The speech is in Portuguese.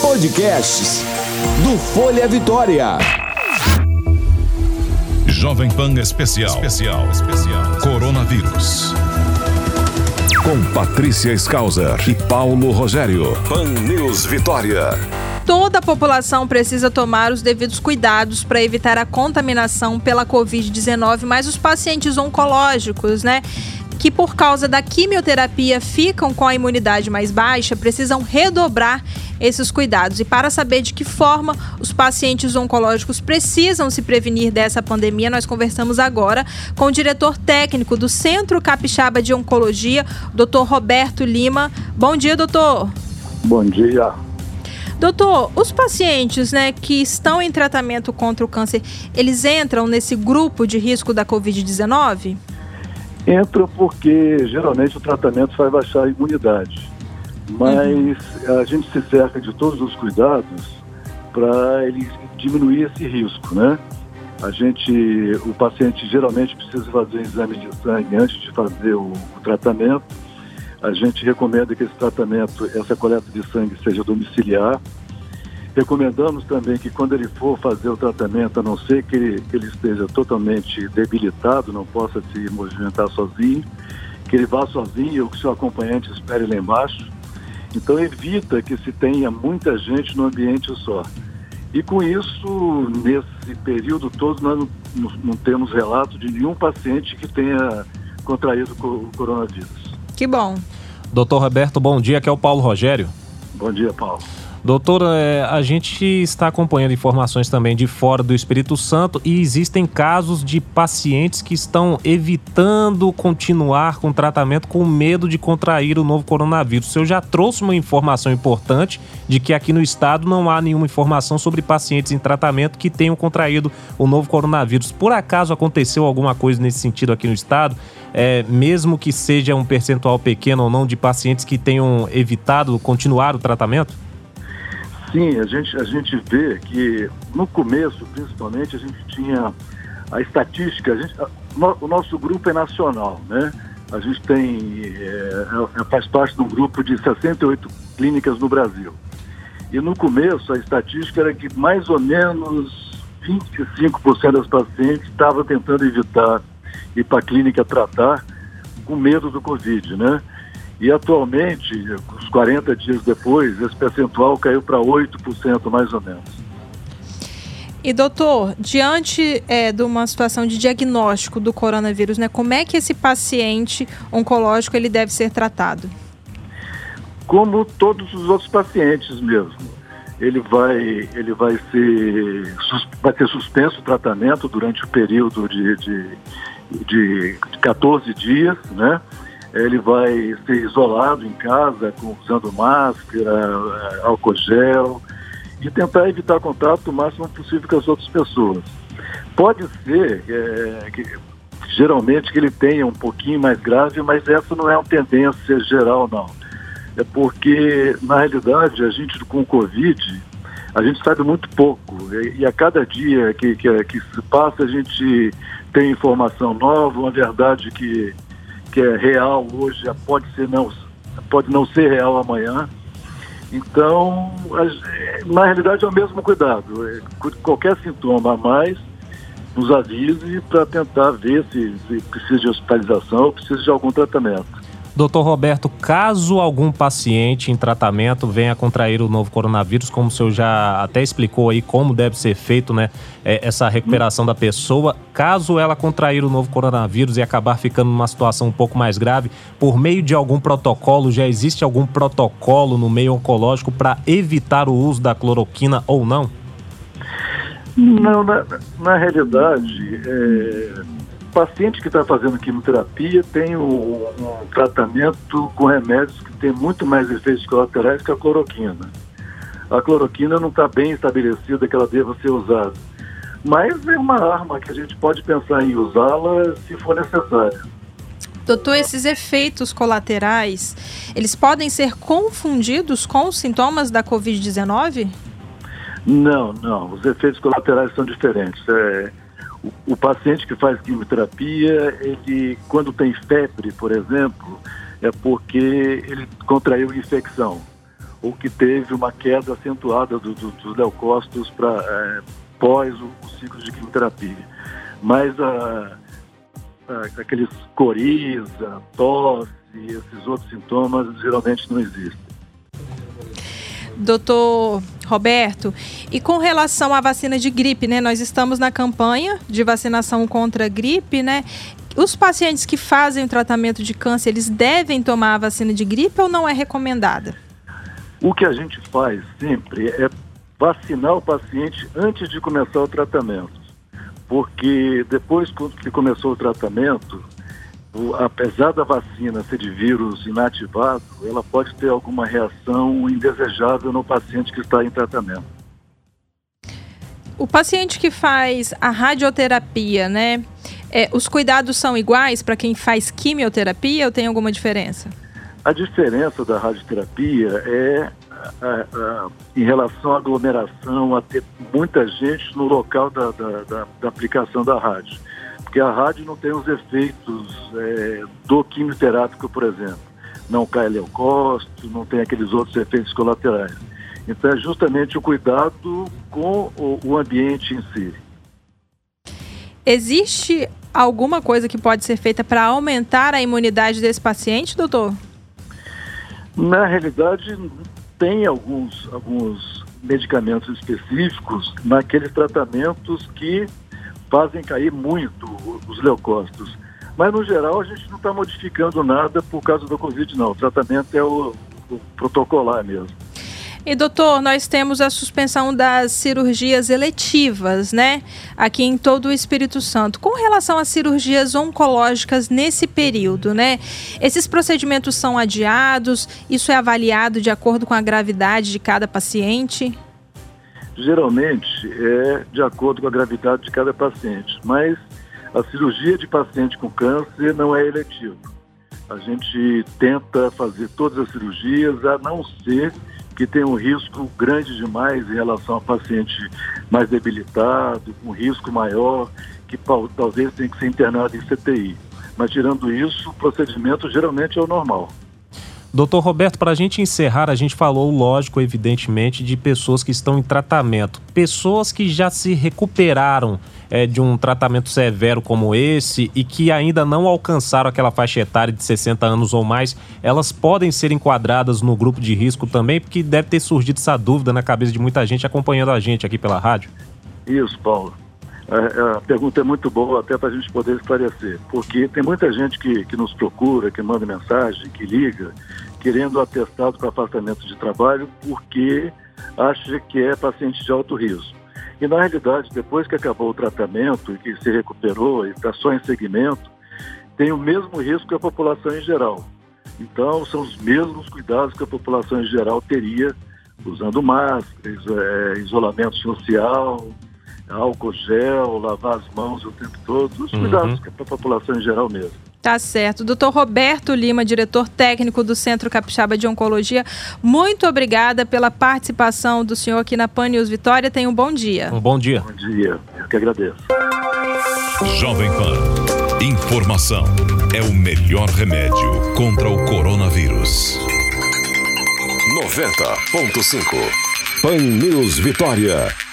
Podcasts do Folha Vitória. Jovem Pan Especial. Especial. Especial. Coronavírus. Com Patrícia Skauser e Paulo Rogério. Pan News Vitória. Toda a população precisa tomar os devidos cuidados para evitar a contaminação pela Covid-19, mas os pacientes oncológicos, né? Que por causa da quimioterapia ficam com a imunidade mais baixa, precisam redobrar esses cuidados. E para saber de que forma os pacientes oncológicos precisam se prevenir dessa pandemia, nós conversamos agora com o diretor técnico do Centro Capixaba de Oncologia, Dr. Roberto Lima. Bom dia, doutor. Bom dia. Doutor, os pacientes né, que estão em tratamento contra o câncer, eles entram nesse grupo de risco da Covid-19? Entra porque geralmente o tratamento vai baixar a imunidade, mas uhum. a gente se cerca de todos os cuidados para ele diminuir esse risco, né? A gente, o paciente geralmente precisa fazer um exame de sangue antes de fazer o, o tratamento. A gente recomenda que esse tratamento, essa coleta de sangue seja domiciliar Recomendamos também que quando ele for fazer o tratamento, a não ser que ele, que ele esteja totalmente debilitado, não possa se movimentar sozinho, que ele vá sozinho ou que seu acompanhante espere lá embaixo. Então evita que se tenha muita gente no ambiente só. E com isso, nesse período todo, nós não, não temos relato de nenhum paciente que tenha contraído o coronavírus. Que bom. Doutor Roberto, bom dia, aqui é o Paulo Rogério. Bom dia, Paulo. Doutor, é, a gente está acompanhando informações também de fora do Espírito Santo e existem casos de pacientes que estão evitando continuar com o tratamento com medo de contrair o novo coronavírus. Senhor já trouxe uma informação importante de que aqui no estado não há nenhuma informação sobre pacientes em tratamento que tenham contraído o novo coronavírus. Por acaso aconteceu alguma coisa nesse sentido aqui no estado? É, mesmo que seja um percentual pequeno ou não de pacientes que tenham evitado continuar o tratamento? Sim, a gente, a gente vê que no começo, principalmente, a gente tinha a estatística, a gente, a, o nosso grupo é nacional, né? A gente tem, é, é, faz parte de um grupo de 68 clínicas no Brasil. E no começo a estatística era que mais ou menos 25% das pacientes estavam tentando evitar ir para a clínica tratar com medo do Covid, né? E atualmente, uns 40 dias depois, esse percentual caiu para 8% mais ou menos. E doutor, diante é, de uma situação de diagnóstico do coronavírus, né, como é que esse paciente oncológico ele deve ser tratado? Como todos os outros pacientes mesmo. Ele vai, ele vai ser, vai ter suspenso o tratamento durante o período de, de, de 14 dias, né? Ele vai ser isolado em casa, usando máscara, eh, álcool gel, e tentar evitar contato o máximo possível com as outras pessoas. Pode ser é, que geralmente que ele tenha um pouquinho mais grave, mas essa não é uma tendência geral, não. É porque, na realidade, a gente com o Covid, a gente sabe muito pouco. E, e a cada dia que, que, que se passa, a gente tem informação nova, uma verdade que que é real hoje pode ser não pode não ser real amanhã. Então, na realidade é o mesmo cuidado. É, qualquer sintoma a mais, nos avise para tentar ver se, se precisa de hospitalização ou precisa de algum tratamento. Doutor Roberto, caso algum paciente em tratamento venha contrair o novo coronavírus, como o senhor já até explicou aí como deve ser feito né, é, essa recuperação da pessoa, caso ela contrair o novo coronavírus e acabar ficando numa situação um pouco mais grave, por meio de algum protocolo, já existe algum protocolo no meio oncológico para evitar o uso da cloroquina ou não? Não, na, na realidade, é paciente que está fazendo quimioterapia tem um, um, tratamento com remédios que tem muito mais efeitos colaterais que a cloroquina. A cloroquina não está bem estabelecida que ela deva ser usada. Mas é uma arma que a gente pode pensar em usá-la se for necessária. Doutor, esses efeitos colaterais, eles podem ser confundidos com os sintomas da Covid-19? Não, não. Os efeitos colaterais são diferentes. É, o, paciente que faz quimioterapia, ele, quando tem febre, por exemplo, é porque ele contraiu infecção. ou que teve uma queda acentuada do, do, dos leucócitos para é, pós o, o, ciclo de quimioterapia. Mas a, a, aqueles coriza, tosse, esses outros sintomas geralmente não existem. Doutor Roberto, e com relação à vacina de gripe, né? Nós estamos na campanha de vacinação contra a gripe, né? Os pacientes que fazem o tratamento de câncer, eles devem tomar a vacina de gripe ou não é recomendada? O que a gente faz sempre é vacinar o paciente antes de começar o tratamento. Porque depois que começou o tratamento, apesar da vacina ser de vírus inativado, ela pode ter alguma reação indesejável no paciente que está em tratamento. O paciente que faz a radioterapia, né? É, os cuidados são iguais para quem faz quimioterapia ou tem alguma diferença? A diferença da radioterapia é a, a, em relação à aglomeração, a ter muita gente no local da, da, da, da aplicação da rádio porque a rádio não tem os efeitos é, do quimioterápico, por exemplo. Não cai leucócito, não tem aqueles outros efeitos colaterais. Então é justamente o cuidado com o, o ambiente em si. Existe alguma coisa que pode ser feita para aumentar a imunidade desse paciente, doutor? Na realidade, tem alguns, alguns medicamentos específicos naqueles tratamentos que fazem cair muito os leucócitos. Mas, no geral, a gente não está modificando nada por causa do Covid, não. O tratamento é o, o protocolar mesmo. E doutor, nós temos a suspensão das cirurgias eletivas, né? Aqui em todo o Espírito Santo. Com relação às cirurgias oncológicas nesse período, né? Esses procedimentos são adiados? Isso é avaliado de acordo com a gravidade de cada paciente? Geralmente é de acordo com a gravidade de cada paciente, mas a cirurgia de paciente com câncer não é eletiva. A gente tenta fazer todas as cirurgias, a não ser que tenha um risco grande demais em relação a paciente mais debilitado, com risco maior, que talvez tenha que ser internado em CTI. Mas tirando isso, o procedimento geralmente é o normal. Doutor Roberto, para a gente encerrar, a gente falou, lógico, evidentemente, de pessoas que estão em tratamento. Pessoas que já se recuperaram é, de um tratamento severo como esse e que ainda não alcançaram aquela faixa etária de 60 anos ou mais, elas podem ser enquadradas no grupo de risco também, porque deve ter surgido essa dúvida na cabeça de muita gente acompanhando a gente aqui pela rádio. Isso, Paulo. A, a pergunta é muito boa até para a gente poder esclarecer, porque tem muita gente que, que nos procura, que manda mensagem, que liga, querendo atestado para afastamento de trabalho porque acha que é paciente de alto risco. E na realidade, depois que acabou o tratamento e que se recuperou e está só em segmento, tem o mesmo risco que a população em geral. Então, são os mesmos cuidados que a população em geral teria usando máscaras, é, isolamento social, álcool gel, lavar as mãos o tempo todo, os uhum. cuidados que é para a população em geral mesmo. Tá certo. Doutor Roberto Lima, diretor técnico do Centro Capixaba de Oncologia, muito obrigada pela participação do senhor aqui na Pan News Vitória. Tenha um bom dia. Um bom dia. Bom dia. Eu que agradeço. Jovem Pan. Informação é o melhor remédio contra o coronavírus. 90.5 Pan News Vitória.